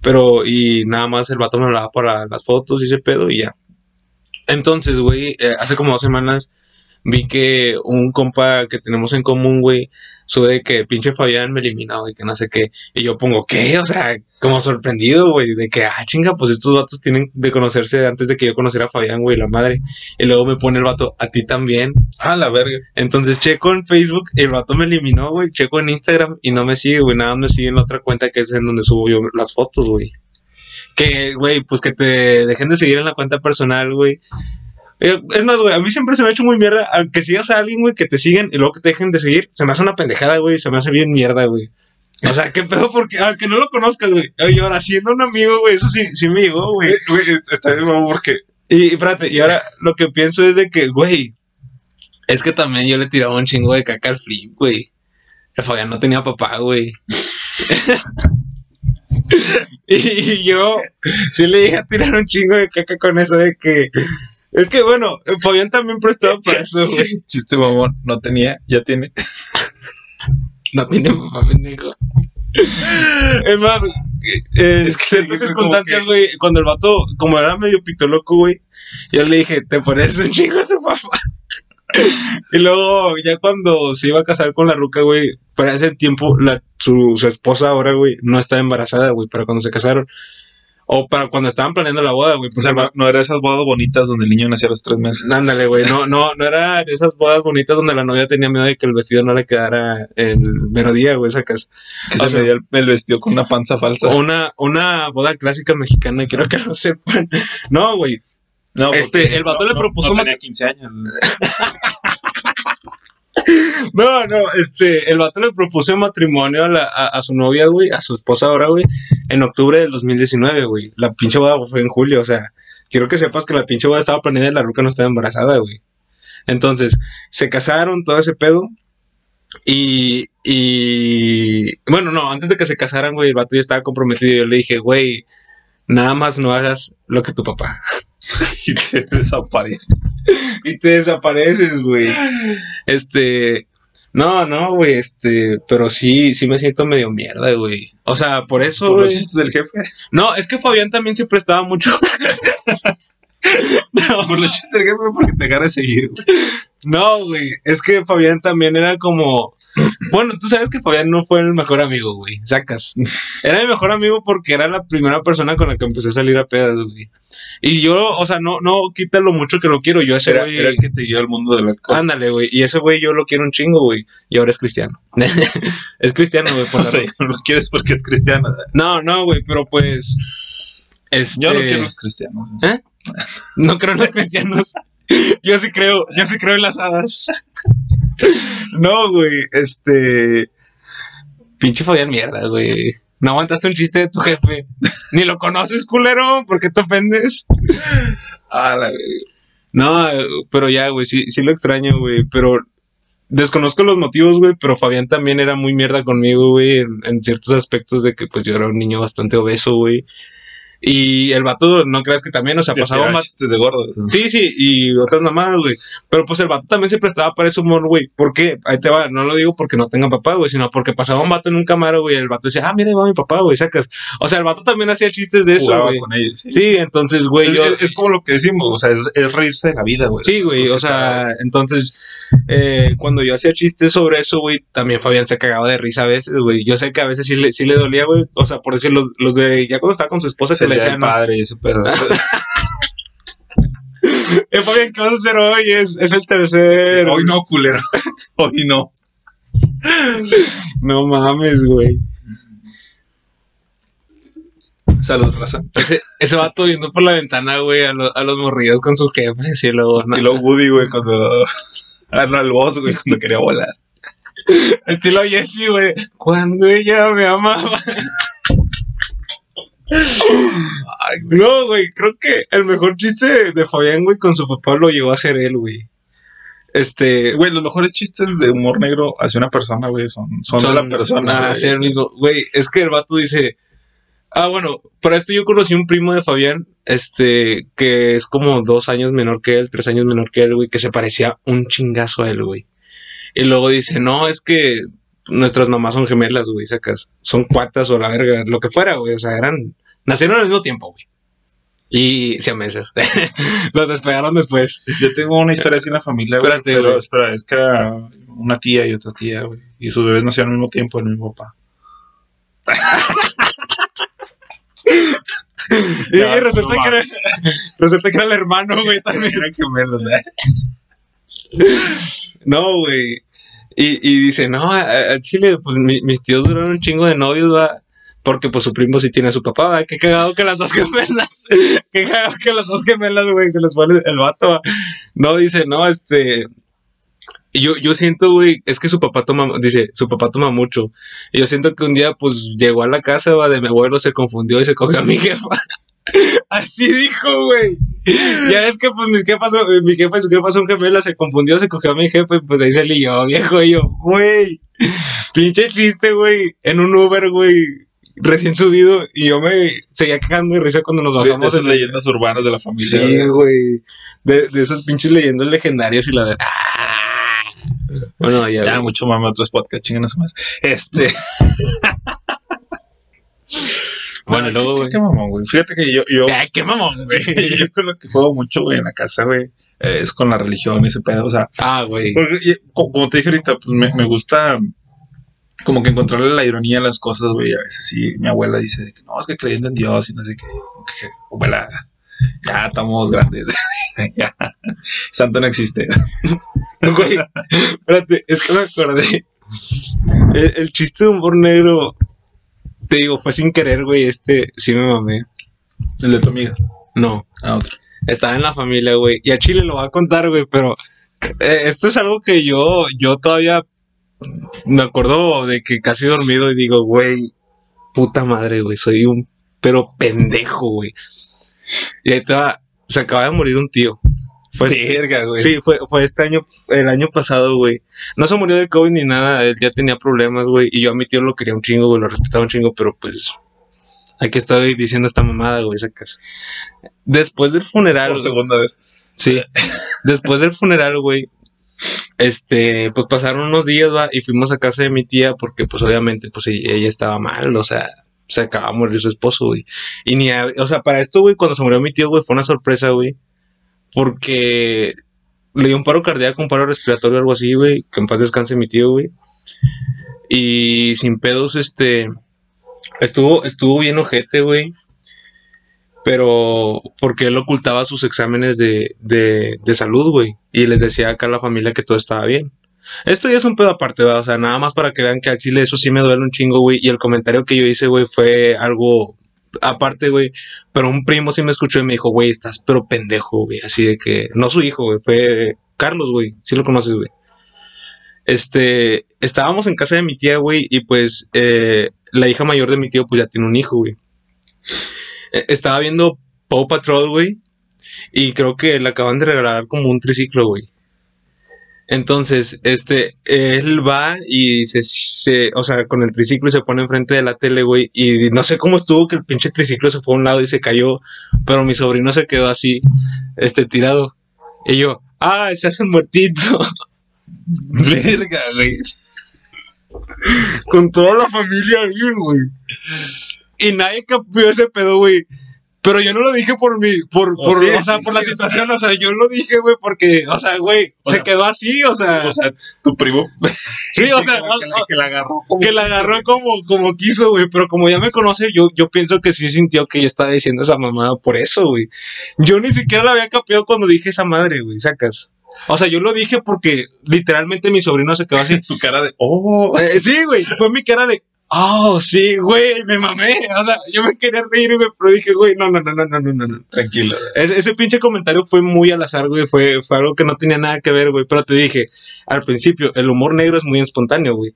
Pero, y nada más el vato me hablaba para las fotos y ese pedo y ya. Entonces, güey, eh, hace como dos semanas vi que un compa que tenemos en común, güey, sube que pinche Fabián me eliminó y que no sé qué. Y yo pongo, ¿qué? O sea, como sorprendido, güey, de que, ah, chinga, pues estos vatos tienen de conocerse antes de que yo conociera a Fabián, güey, la madre. Y luego me pone el vato, a ti también. Ah, la verga. Entonces checo en Facebook, el vato me eliminó, güey. Checo en Instagram y no me sigue, güey. Nada más me sigue en la otra cuenta que es en donde subo yo las fotos, güey. Que, güey, pues que te dejen de seguir en la cuenta personal, güey. Eh, Es más, güey, a mí siempre se me ha hecho muy mierda. Aunque sigas a alguien, güey, que te siguen y luego que te dejen de seguir, se me hace una pendejada, güey. Se me hace bien mierda, güey. O sea, qué pedo, porque aunque no lo conozcas, güey. Oye, ahora siendo un amigo, güey, eso sí, sí me llegó, güey. Güey, güey, está bien, porque. Y, y espérate, y ahora lo que pienso es de que, güey, es que también yo le tiraba un chingo de caca al flip, güey. El Fabián no tenía papá, güey. y yo sí le dije a tirar un chingo de caca con eso de que. Es que bueno, Fabián también prestaba para eso, güey. Chiste, mamón. No tenía, ya tiene. No tiene papá, pendejo. Es más, eh, en Es que ciertas circunstancias, que- güey, cuando el vato, como era medio pito loco, güey, yo le dije, te pareces un chingo a su papá. y luego, ya cuando se iba a casar con la ruca, güey, para ese tiempo, la, su, su esposa ahora, güey, no estaba embarazada, güey, para cuando se casaron. O para cuando estaban planeando la boda, güey. O Pues sea, el no, no era esas bodas bonitas donde el niño nacía a los tres meses. Ándale, güey. No, no, no era esas bodas bonitas donde la novia tenía miedo de que el vestido no le quedara el mero día, güey, sacas. Que O se sea- medía el, el vestido con una panza falsa. Una, una boda clásica mexicana, quiero que lo sepan. No, güey. No, Este, el vato le propuso No tenía 15 años. No, no, este, el vato le propuso matrimonio a, a, su novia, güey, a su esposa ahora, güey, en octubre del 2019, güey. La pinche boda fue en julio, o sea, quiero que sepas que la pinche boda estaba planeada y la ruca no estaba embarazada, güey. Entonces, se casaron, todo ese pedo. Y, y, bueno, no, antes de que se casaran, güey, el vato ya estaba comprometido. Yo le dije, güey, nada más no hagas lo que tu papá. Y te desapareces. y te desapareces, güey. Este, no, no, güey, este, pero sí, sí me siento medio mierda, güey. O sea, por eso, Por los güey. chistes del jefe. No, es que Fabián también se prestaba mucho. no, Por los chistes del jefe porque te dejar de seguir, güey. no, güey, es que Fabián también era como... Bueno, tú sabes que Fabián no fue el mejor amigo, güey, sacas. Era mi mejor amigo porque era la primera persona con la que empecé a salir a pedas, güey. Y yo, o sea, no, no quita lo mucho que lo quiero, yo ese Era, güey... era el que te guió al mundo del alcohol. Ándale, güey. Y ese güey yo lo quiero un chingo, güey. Y ahora es cristiano. es cristiano, güey. por o sea, no lo quieres porque es cristiano. No, no, güey, pero pues. Este, Yo no quiero los cristianos. ¿Eh? No creo en los cristianos. Yo sí creo, yo sí creo en las hadas. No, güey, este. Pinche Fabián mierda, güey. No aguantaste un chiste de tu jefe. Ni lo conoces, culero. ¿Por qué te ofendes? Ah, la. No, pero ya, güey, sí, sí lo extraño, güey. Pero desconozco los motivos, güey. Pero Fabián también era muy mierda conmigo, güey. En, en ciertos aspectos de que, pues, yo era un niño bastante obeso, güey. Y el vato, no creas que también, o sea, pasaba más. chistes de gordos. Sí, sí, y otras mamadas, güey. Pero pues el vato también se prestaba para ese humor, güey. ¿Por qué? Ahí te va, no lo digo porque no tenga papá, güey, sino porque pasaba un vato en un camaro, güey. El vato decía, ah, mira, ahí va mi papá, güey, sacas. O sea, el vato también hacía chistes de eso, güey. Sí, Sí, entonces, güey, es, yo. es- es como lo que decimos, o sea, es, es reírse de la vida, güey. Sí, güey, Las o sea, entonces, eh, cuando yo hacía chistes sobre eso, güey, también Fabián se cagaba de risa a veces, güey. Yo sé que a veces sí le, sí le dolía, güey. O sea, por decir, los, los de, ya cuando estaba con su esposa, se que le decían, padre y ese pedo. eh, Fabián, ¿qué vas a hacer hoy? Es, es el tercer. Hoy no, culero. Hoy no. No mames, güey. Salud, raza. Ese, ese vato viendo por la ventana, güey, a, lo- a los morrillos con sus jefes y luego... Estilo Woody, güey, cuando. Ah, no, el boss, güey, cuando quería volar. estilo Jesse, güey. Cuando ella me amaba. Ay, no, güey, creo que el mejor chiste de, Fabián, güey, con su papá lo llegó a hacer él, güey. Este... Güey, los mejores chistes de humor negro hacia una persona, güey, son, son, la persona. Sí, el mismo. Güey, es que el vato dice. Ah, bueno, para esto yo conocí un primo de Fabián, este, que es como dos años menor que él, tres años menor que él, güey, que se parecía un chingazo a él, güey. Y luego dice, no, es que nuestras mamás son gemelas, güey, sacas, son cuatas o la verga, lo que fuera, güey, o sea, eran, nacieron al mismo tiempo, güey. Y siameses. Los despegaron después. Yo tengo una historia así en la familia, güey. Espérate, pero güey. espera, es que era una tía y otra tía, güey. Y sus bebés nacieron al mismo tiempo, el mismo papá. Y, resulta, no que era, resulta que era el hermano, güey, también. Eran gemelos, ¿eh? No, güey. Y, y dice, no, Chile, pues mi- mis tíos duraron un chingo de novios, va. Porque pues su primo sí tiene a su papá, va. Qué cagado que las dos gemelas. Qué cagado que las dos gemelas, güey, se les pone el vato, va. No, dice, no, este. Yo, yo siento, güey, es que su papá toma, dice, su papá toma mucho. Y yo siento que un día, pues, llegó a la casa, va, de mi abuelo, se confundió y se cogió a mi jefa. Así dijo, güey. Ya es que, pues, mis jefas, son- mi jefa y su jefa son gemelas, se confundió, se cogió a mi jefe, pues ahí se lió, viejo. Y yo, güey, pinche chiste, güey, en un Uber, güey, recién subido. Y yo me seguía cagando de risa cuando nos De, de bajamos. esas en- leyendas urbanas de la familia. Sí, güey. güey. De, de esas pinches leyendas legendarias y la verdad. Bueno, ya, mucho mame otros podcasts, chingan a su madre. Este. Bueno, Ay, luego, ¿qué- güey. qué mamón, güey. Fíjate que yo, yo, Ay, qué mamón, güey. yo con lo que juego mucho, güey, en la casa, güey, eh, es con la religión y ese pedo. O sea, Ah, güey. porque, como te dije ahorita, pues me, me gusta como que encontrarle la ironía a las cosas, güey. A veces sí, mi abuela dice que no, es que creyendo en Dios y no sé qué. que, abuela, ya estamos grandes. ya, santo no existe. Güey, espérate, es que me acordé. El, el chiste de humor negro, te digo, fue sin querer, güey. Este sí me mamé. El de tu amiga. No, Ah, otro. estaba en la familia, güey. Y a Chile lo va a contar, güey, pero eh, esto es algo que yo, yo todavía me acuerdo de que casi dormido y digo, güey, puta madre, güey, soy un pero pendejo, güey. Y ahí va, se acaba de morir un tío. Fue, Verga, güey. sí, fue, fue este año, el año pasado, güey. No se murió de COVID ni nada, él ya tenía problemas, güey. Y yo a mi tío lo quería un chingo, güey, lo respetaba un chingo, pero pues. Aquí estoy diciendo esta mamada, güey, sacas. Después del funeral. Por segunda vez. Sí. Después del funeral, güey. Este, pues pasaron unos días, va, y fuimos a casa de mi tía porque, pues, obviamente, pues, ella estaba mal, o sea, se acaba de morir su esposo, güey. Y ni, a- o sea, para esto, güey, cuando se murió mi tío, güey, fue una sorpresa, güey, porque le dio un paro cardíaco, un paro respiratorio, algo así, güey, que en paz descanse mi tío, güey. Y sin pedos, este, estuvo, estuvo bien ojete, güey pero porque él ocultaba sus exámenes de, de, de salud, güey, y les decía acá a la familia que todo estaba bien. Esto ya es un pedo aparte, ¿verdad? o sea, nada más para que vean que a Chile eso sí me duele un chingo, güey, y el comentario que yo hice, güey, fue algo aparte, güey, pero un primo sí me escuchó y me dijo, güey, estás pero pendejo, güey, así de que, no su hijo, güey, fue Carlos, güey, sí lo conoces, güey. Este, estábamos en casa de mi tía, güey, y pues eh, la hija mayor de mi tío, pues ya tiene un hijo, güey. Eh, Estaba viendo Paw Patrol, güey. Y creo que le acaban de regalar como un triciclo, güey. Entonces, este, él va y se, se, o sea, con el triciclo se pone enfrente de la tele, güey. Y no sé cómo estuvo que el pinche triciclo se fue a un lado y se cayó. Pero mi sobrino se quedó así, este, tirado. Y yo, ah, ese hace el muertito. Verga, güey. con toda la familia ahí, güey. Y nadie cambió ese pedo, güey. Pero yo no lo dije por mi, por, Oh, por, sí, o sea, sí, por la o situación, o sea, yo lo dije, güey, porque, o sea, güey, se sea, quedó así, o sea, O sea, tu primo. sí, o sea, que, la, o- que la agarró. como que la agarró como, como quiso, güey, pero como ya me conoce, yo, yo pienso que sí sintió que yo estaba diciendo esa mamada por eso, güey. Yo ni siquiera la había capeado cuando dije esa madre, güey, sacas. O sea, yo lo dije porque literalmente mi sobrino se quedó así. Tu cara de. ¡Oh! Eh, sí, güey, fue mi cara de, Oh, sí, güey, me mamé. O sea, yo me quería reír, pero dije, güey, no, no, no, no, no, no, no, tranquilo. Ese, pinche comentario fue muy al azar, güey. Fue, fue algo que no tenía nada que ver, güey. Pero te dije, al principio, el humor negro es muy espontáneo, güey.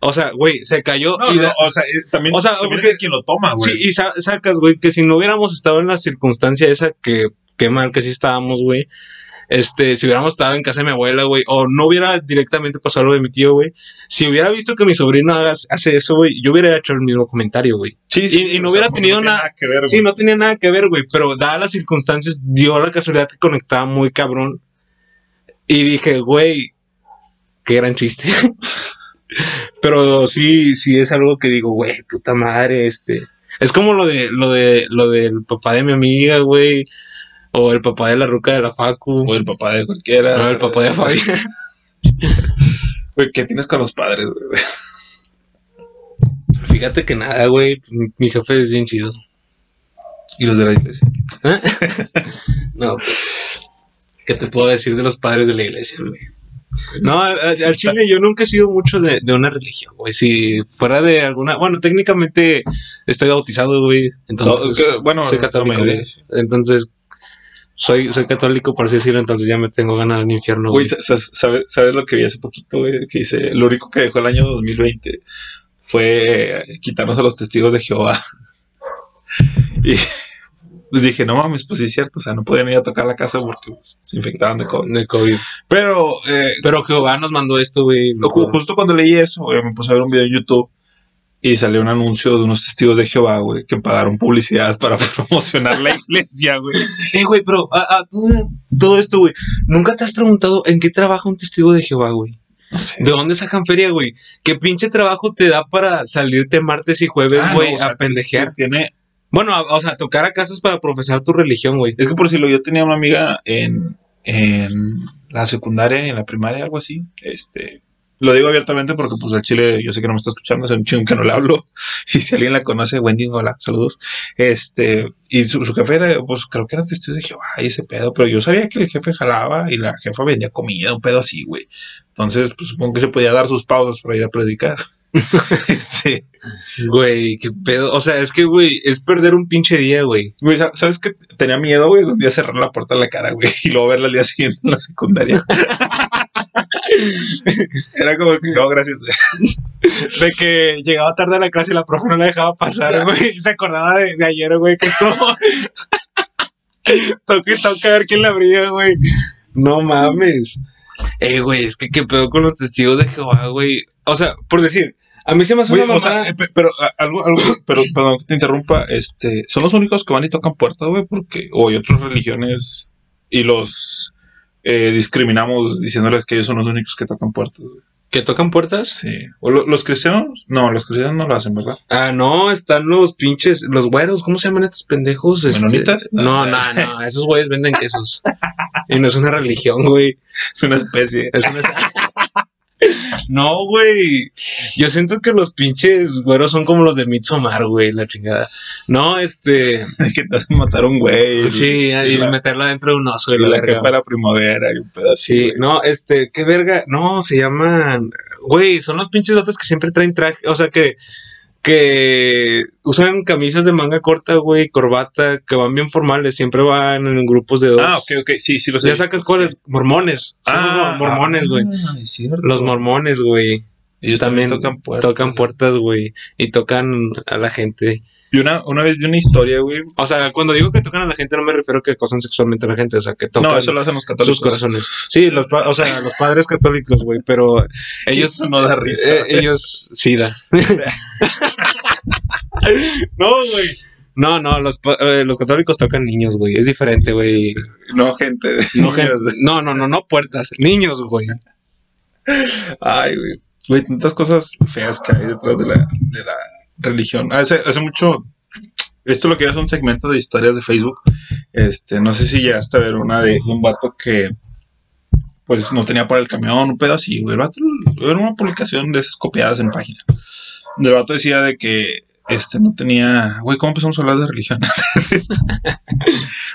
O sea, güey, se cayó. No, no, o sea, eh, también, o sea, también es quien lo toma, güey. Sí, y sa sacas, güey, que si no hubiéramos estado en la circunstancia esa que, qué mal que sí estábamos, güey este, si hubiéramos estado en casa de mi abuela, güey, o no hubiera directamente pasado lo de mi tío, güey. Si hubiera visto que mi sobrino haga- hace eso, güey, yo hubiera hecho el mismo comentario, güey. Sí, y- y no hubiera sea, tenido tiene nada- que ver, Sí, no tenía nada que ver, güey, pero dadas las circunstancias, dio la casualidad que conectaba muy cabrón. Y dije, güey, qué gran chiste. pero sí, sí es algo que digo, güey, puta madre, este. Es como lo de, lo de, lo del papá de mi amiga, güey. O el papá de la ruca de la Facu. O el papá de cualquiera. No, el papá de Fabián. Güey, ¿qué tienes con los padres, güey? Fíjate que nada, güey. mi- jefe es bien chido. Y los de la iglesia. No, pues, ¿qué te puedo decir de los padres de la iglesia, güey? No, al, chile yo nunca he sido mucho de, de una religión, güey. Si fuera de alguna, bueno, técnicamente estoy bautizado, güey. Entonces, No, que- bueno, soy católico. Entonces, soy, soy católico, por así decirlo, entonces ya me tengo ganas del infierno, Güey, ¿sabes, ¿sabes lo que vi hace poquito, güey? Que dice, lo único que dejó el año 2020 fue eh, quitarnos a los testigos de Jehová. y pues dije, no mames, pues sí es cierto, o sea, no podían ir a tocar la casa porque pues, se infectaban de COVID. De COVID. Pero, eh, Pero Jehová nos mandó esto, güey. ju- justo cuando leí eso, güey, me puse a ver un video en YouTube y salió un anuncio de unos testigos de Jehová, güey, que pagaron publicidad para promocionar la iglesia, güey. Eh, güey, pero ah, ah, todo, todo esto, güey. ¿Nunca te has preguntado en qué trabaja un testigo de Jehová, güey? No sé. ¿De dónde sacan feria, güey? ¿Qué pinche trabajo te da para salirte martes y jueves, Ah, güey, no, o sea, a pendejear? Tiene, Bueno, a- o sea, tocar a casas para profesar tu religión, güey. Es que por si lo yo tenía una amiga en, en la secundaria, en la primaria, algo así. Este, lo digo abiertamente porque pues al chile yo sé que no me está escuchando, es un chingo que no le hablo. Y si alguien la conoce, Wendy, hola, saludos. Este, y su, jefe era, pues creo que era testigo de Jehová y ese pedo, pero yo sabía que el jefe jalaba y la jefa vendía comida, un pedo así, güey. Entonces, pues supongo que se podía dar sus pausas para ir a predicar. este, Güey, qué pedo. O sea, es que, güey, es perder un pinche día, güey. Güey, sa- ¿sabes qué? Tenía miedo, güey, un día cerrar la puerta en la cara, güey, y luego verla al día siguiente en la secundaria. Era como que, no, gracias. De que llegaba tarde a la clase y la profe no la dejaba pasar, güey. Se acordaba de, de ayer, güey, que toca y toca a ver quién la abría, güey. No mames. Eh, güey, es que qué pedo con los testigos de Jehová, güey. O sea, por decir, a mí se me hace Güey, una o sea, mamada. eh, pe- pero algo, algo, pero perdón que te interrumpa, este, son los únicos que van y tocan puertas, güey, porque, o hay otras religiones y los eh, discriminamos diciéndoles que ellos son los únicos que tocan puertas, güey. ¿Que tocan puertas? Sí. ¿O lo- los cristianos? No, los cristianos no lo hacen, ¿verdad? Ah, no, están los pinches, los güeros, ¿cómo se llaman estos pendejos? Este, ¿Menonitas? No, no, no, esos güeyes venden quesos. y no es una religión, güey. Es una especie. Es una... no, güey. Yo siento que los pinches güeros son como los de Midsommar, güey, la chingada. No, este... que te hacen matar a un güey. Sí, y, y la, meterla dentro de un oso y la la verga. que fue la primavera y un pedazo. Sí, no, este, qué verga. No, se llaman. Güey, son los pinches vatos que siempre traen traje. O sea, que. Que usan camisas de manga corta, güey, corbata, que van bien formales. Siempre van en grupos de dos. Ah, ok, ok, sí, sí los Ya sacas cuáles. Mormones. Son Ah, los mormones, güey. ah, es cierto. Los mormones, güey. Ellos también también tocan puertas. Tocan puertas, güey. Y tocan a la gente. Y una, una vez vi una historia, güey. O sea, cuando digo que tocan a la gente, no me refiero a que acosan sexualmente a la gente. O sea, que tocan No, eso lo hacen los católicos. sus corazones. Sí, los, o sea, los padres católicos, güey. Pero ellos Eso no da risa. Eh, ellos sí da. no, güey. No, no, los, eh, los católicos tocan niños, güey. Es diferente, güey. Sí. No, gente. No, gente- no, no, no, no puertas. Niños, güey. Ay, güey. Güey, tantas cosas feas que hay detrás de la, de la religión. Hace, hace mucho. Esto lo que es un segmento de historias de Facebook. Este, no sé si llegaste a ver una de un vato que pues no tenía para el camión, un pedo así, güey. El vato era una publicación de esas copiadas en página. El vato decía de que este no tenía. Güey, ¿cómo empezamos a hablar de religión?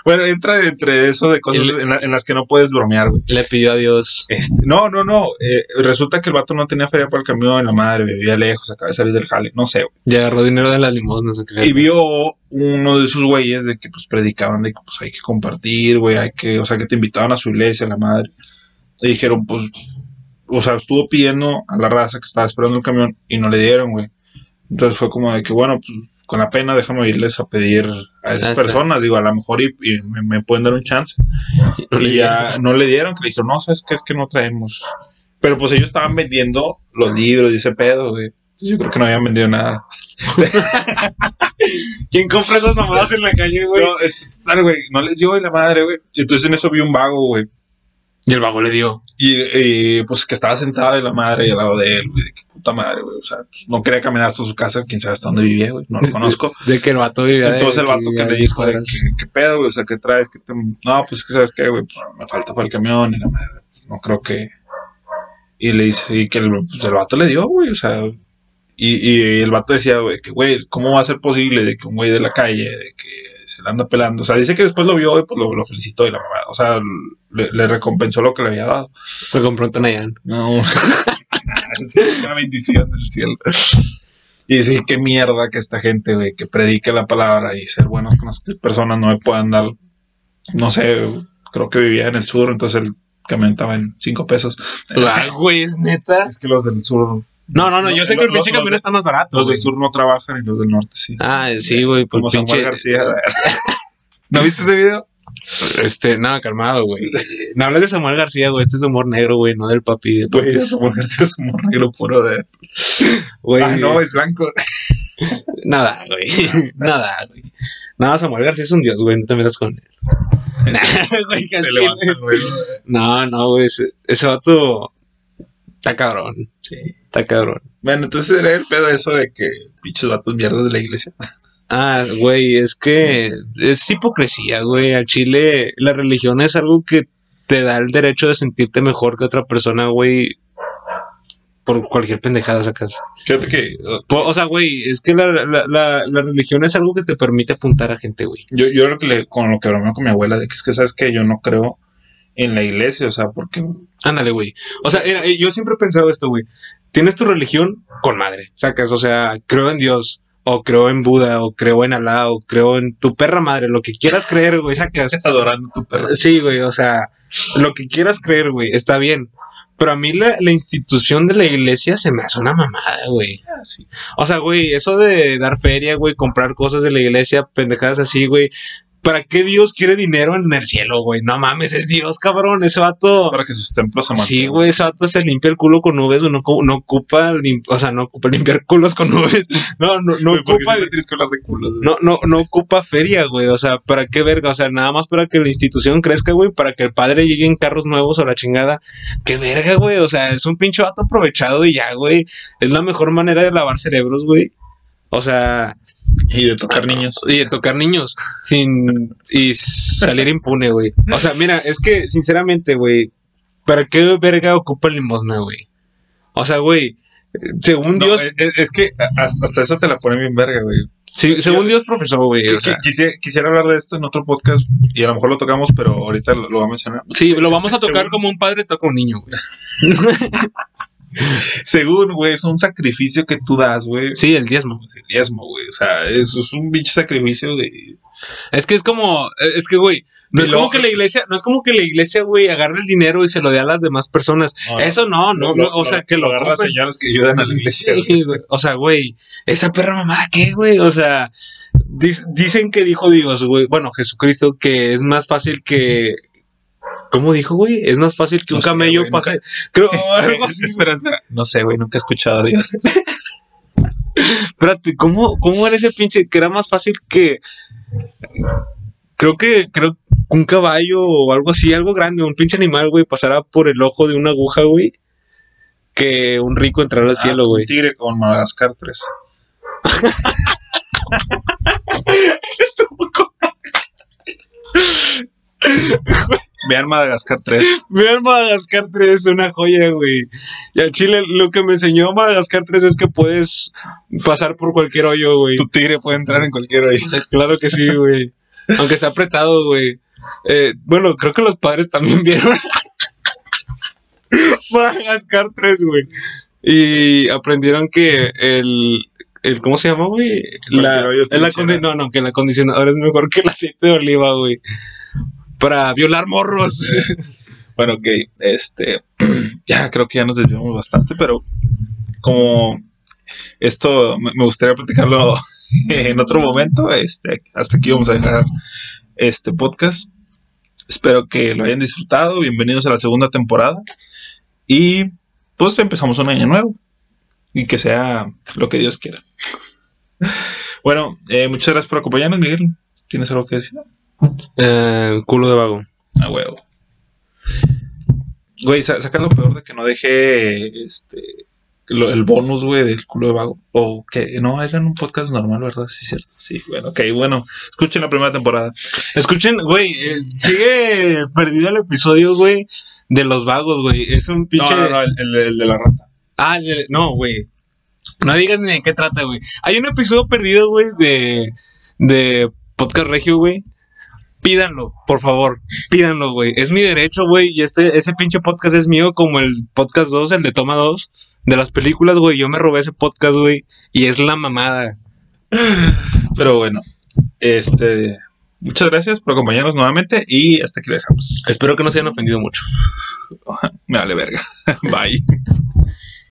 bueno, entra entre eso de cosas en, la- en las que no puedes bromear, güey. Le pidió a Dios. Este, no, no, no. eh, resulta que el vato no tenía feria para el camión, la madre vivía lejos, acaba de salir del jale, no sé. güey. Y agarró dinero de las limosnas. ¿qué? Y vio uno de sus güeyes de que pues predicaban de que pues hay que compartir, güey, hay que, o sea, que te invitaban a su iglesia, la madre. Y dijeron, pues, o sea, estuvo pidiendo a la raza que estaba esperando el camión y no le dieron, güey. Entonces fue como de que, bueno, pues con la pena déjame irles a pedir a esas personas, digo, a lo mejor y, y me, me pueden dar un chance. No y ya no le dieron, que le dijeron, no, sabes qué es que no traemos. Pero pues ellos estaban vendiendo los libros y ese pedo, güey. Entonces, Yo creo que no habían vendido nada. ¿Quién compra esas mamadas en la calle, güey? No, total, güey, no les dio la madre, güey. Entonces en eso vi un vago, güey. Y el vago le dio. Y, y, pues que estaba sentado de la madre al lado de él, güey. De qué puta madre, güey. O sea, no quería caminar hasta su casa, quién sabe hasta dónde vivía, güey. No lo conozco. De que el vato vivía. Entonces el vato que le 10 dijo, de ¿qué pedo, güey? O sea, ¿qué traes? ¿Qué te- No, pues que sabes qué, güey. Pues, me falta para el camión y la madre. No creo que. Y le dice, y que el, pues, el vato le dio, güey. O sea, y, y el vato decía, güey, que, güey, ¿cómo va a ser posible de que un güey de la calle, de que se le anda pelando? O sea, dice que después lo vio y pues lo, lo felicitó y la mamá. O sea, le, le recompensó lo que le había dado. Fue compró un Tonayán. No. es una bendición del cielo. Y dice, qué mierda que esta gente, güey, que predique la palabra y ser buenos con las personas no me puedan dar, no sé, creo que vivía en el sur, entonces el camión estaba en cinco pesos. Ay, güey, es neta. Es que los del sur, No, no, no, yo sé que el pinche camión está más barato. los del güey. sur no trabajan y los del norte sí. Ah, sí, güey, pues Como Samuel pinche. García. ¿No viste ese video? Este, nada, calmado, güey. No hables de Samuel García, güey. Este es humor negro, güey, no del papi. de Güey, papis. Samuel García es un negro puro de... Güey, Ah, no, es blanco. nada, güey. Nada, güey. Nada, Samuel García es un dios, güey. No te metas con él. Nah, güey. No, no, güey. Ese, ese vato está cabrón. Sí. Está cabrón. Bueno, entonces era el pedo eso de que pinches vatos mierdas de la iglesia. Ah, güey, es que es hipocresía, güey. Al chile, la religión es algo que te da el derecho de sentirte mejor que otra persona, güey. Por cualquier pendejada sacas. Fíjate que O sea, güey, es que la, la, la, la religión es algo que te permite apuntar a gente, güey. yo, yo lo que le, con lo que bromeo con mi abuela, de que es que sabes que yo no creo en la iglesia, o sea, porque Ándale, güey. O sea, era- yo siempre he pensado esto, güey. Tienes tu religión con madre, sacas. O sea, creo en Dios, o creo en Buda, o creo en Alá, o creo en tu perra madre, lo que quieras creer, güey, sacas. adorando tu perro. Sí, güey, o sea, lo que quieras creer, güey, está bien. Pero a mí la, la institución de la iglesia se me hace una mamada, güey. Ah. O sea, güey, eso de dar feria, güey, comprar cosas de la iglesia, pendejadas así, güey. ¿Para qué Dios quiere dinero en el cielo, güey? No mames, es Dios, cabrón. Ese vato. Para que sus templos se mantengan. Sí, güey, ese vato se limpia el culo con nubes, no, no ocupa, lim- o sea, no ocupa limpiar culos con nubes. No, no, no Güey, ¿por qué ocupa, siempre tienes que hablar de culos? güey? no, no, no ocupa feria, güey. O sea, ¿para qué verga? O sea, nada más para que la institución crezca, güey, para que el padre llegue en carros nuevos o la chingada. Qué verga, güey. O sea, es un pinche vato aprovechado y ya, güey. Es la mejor manera de lavar cerebros, güey. O sea, Y de tocar niños. y de tocar niños sin y salir impune, güey. O sea, mira, es que sinceramente, güey, ¿para qué verga ocupa limosna, güey? O sea, güey, según No, Dios, es, que hasta eso te la pone bien verga, güey. sí, según Dios profesor, güey, o Qui- sea, quisiera, quisiera hablar de esto en otro podcast y a lo mejor lo tocamos, pero ahorita lo, lo voy a mencionar. sí, lo vamos a tocar según- como un padre toca un niño, güey. Según, güey, es un sacrificio que tú das, güey. Sí, el diezmo. El diezmo, güey. O sea, eso es un pinche sacrificio de. Es que es como, es que, güey, no es como que la iglesia, no es como que la iglesia, güey, agarre el dinero y se lo dé a las demás personas. Eso no, no, no, o sea, que lo agarra señales que ayudan a la iglesia. Sí, güey. O sea, güey, esa perra mamada, ¿qué, güey? O sea, dicen que dijo Dios, güey, bueno, Jesucristo, que es más fácil que. ¿Cómo dijo, güey? Es más fácil que un sé, camello güey, pase. Creo, algo así. espera, espera. No sé, güey, nunca he escuchado a Dios. Espérate, ¿cómo, ¿cómo era ese pinche? Que era más fácil que. Creo que, creo un caballo o algo así, algo grande, un pinche animal, güey, pasara por el ojo de una aguja, güey. Que un rico entrara al cielo, Ah, güey. Un tigre con Madagascar 3. Ese estuvo con- Vean Madagascar 3. Vean Madagascar 3, es una joya, güey. Y al Chile, lo que me enseñó Madagascar 3 es que puedes pasar por cualquier hoyo, güey. Tu tigre puede entrar en cualquier hoyo. Claro que sí, güey. Aunque está apretado, güey. Eh, bueno, creo que los padres también vieron Madagascar 3, güey. Y aprendieron que el, el ¿cómo se llama, güey? La, chida. no, no, que el acondicionador es mejor que el aceite de oliva, güey. Para violar morros. Bueno, ok, este, ya creo que ya nos desviamos bastante, pero como esto me me gustaría platicarlo en otro momento, este, hasta aquí vamos a dejar este podcast. Espero que lo hayan disfrutado. Bienvenidos a la segunda temporada. Y pues empezamos un año nuevo. Y que sea lo que Dios quiera. Bueno, eh, muchas gracias por acompañarnos, Miguel. ¿Tienes algo que decir? Eh, culo de vago. A huevo. Güey, sa- saca lo peor de que no dejé este lo- el bonus, güey, del culo de vago. O que no, era en un podcast normal, ¿verdad? Sí, cierto. Sí, bueno, ok, bueno. Escuchen la primera temporada. Escuchen, güey, eh, sigue perdido el episodio, güey, de los vagos, güey. Es un pinche. No, no, no, el, el- el de la rata. Ah, el- no, güey. No digas ni de qué trata, güey. Hay un episodio perdido, güey, de, de Podcast Regio, güey. Pídanlo, por favor. Pídanlo, güey. Es mi derecho, güey. Y este, ese pinche podcast es mío, como el podcast 2, el de Toma 2, de las películas, güey. Yo me robé ese podcast, güey. Y es la mamada. Pero bueno, este. Muchas gracias por acompañarnos nuevamente y hasta aquí lo dejamos. Espero que no se hayan ofendido mucho. Me vale verga. Bye.